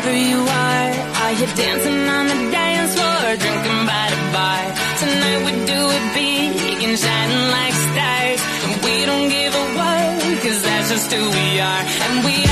wherever you are. Are you dancing on the dance floor, drinking by the bar? Tonight we do it big and shining like stars. And we don't give a word, cause that's just who we are. And we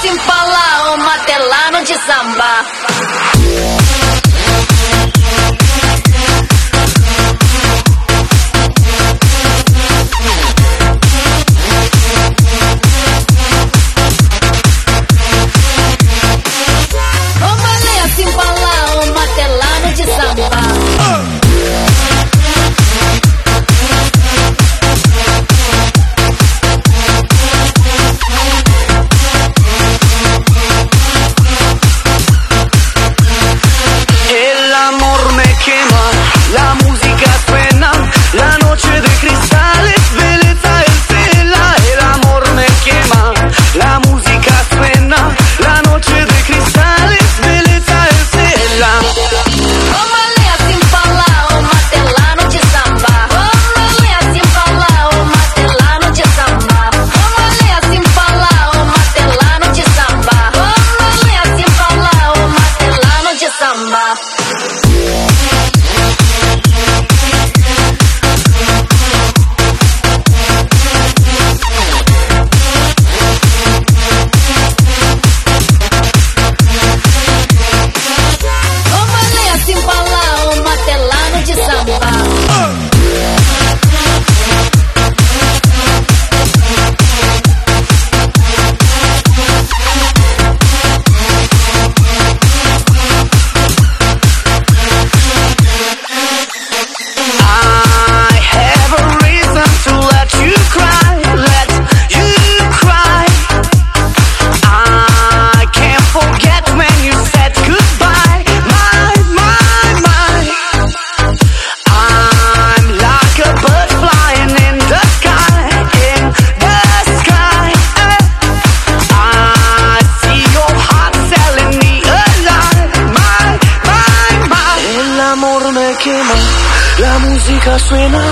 Sem falar o matelar, não desambar. suena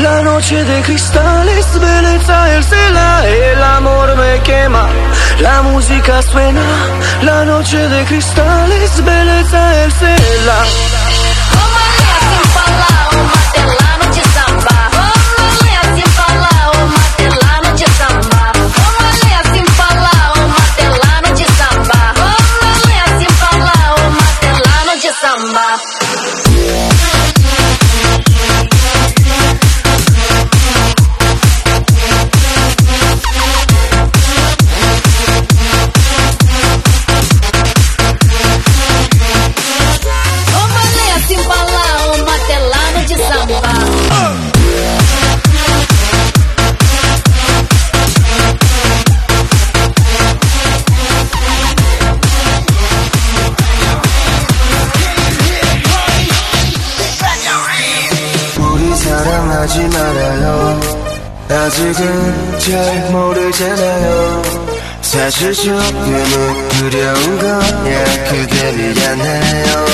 la noche de cristales, belleza el cela, el amor me quema. La música suena la noche de cristales, belleza el cela. 아직은 잘 모르잖아요. 사실 조금은 두려운 거야 그게 미안해요.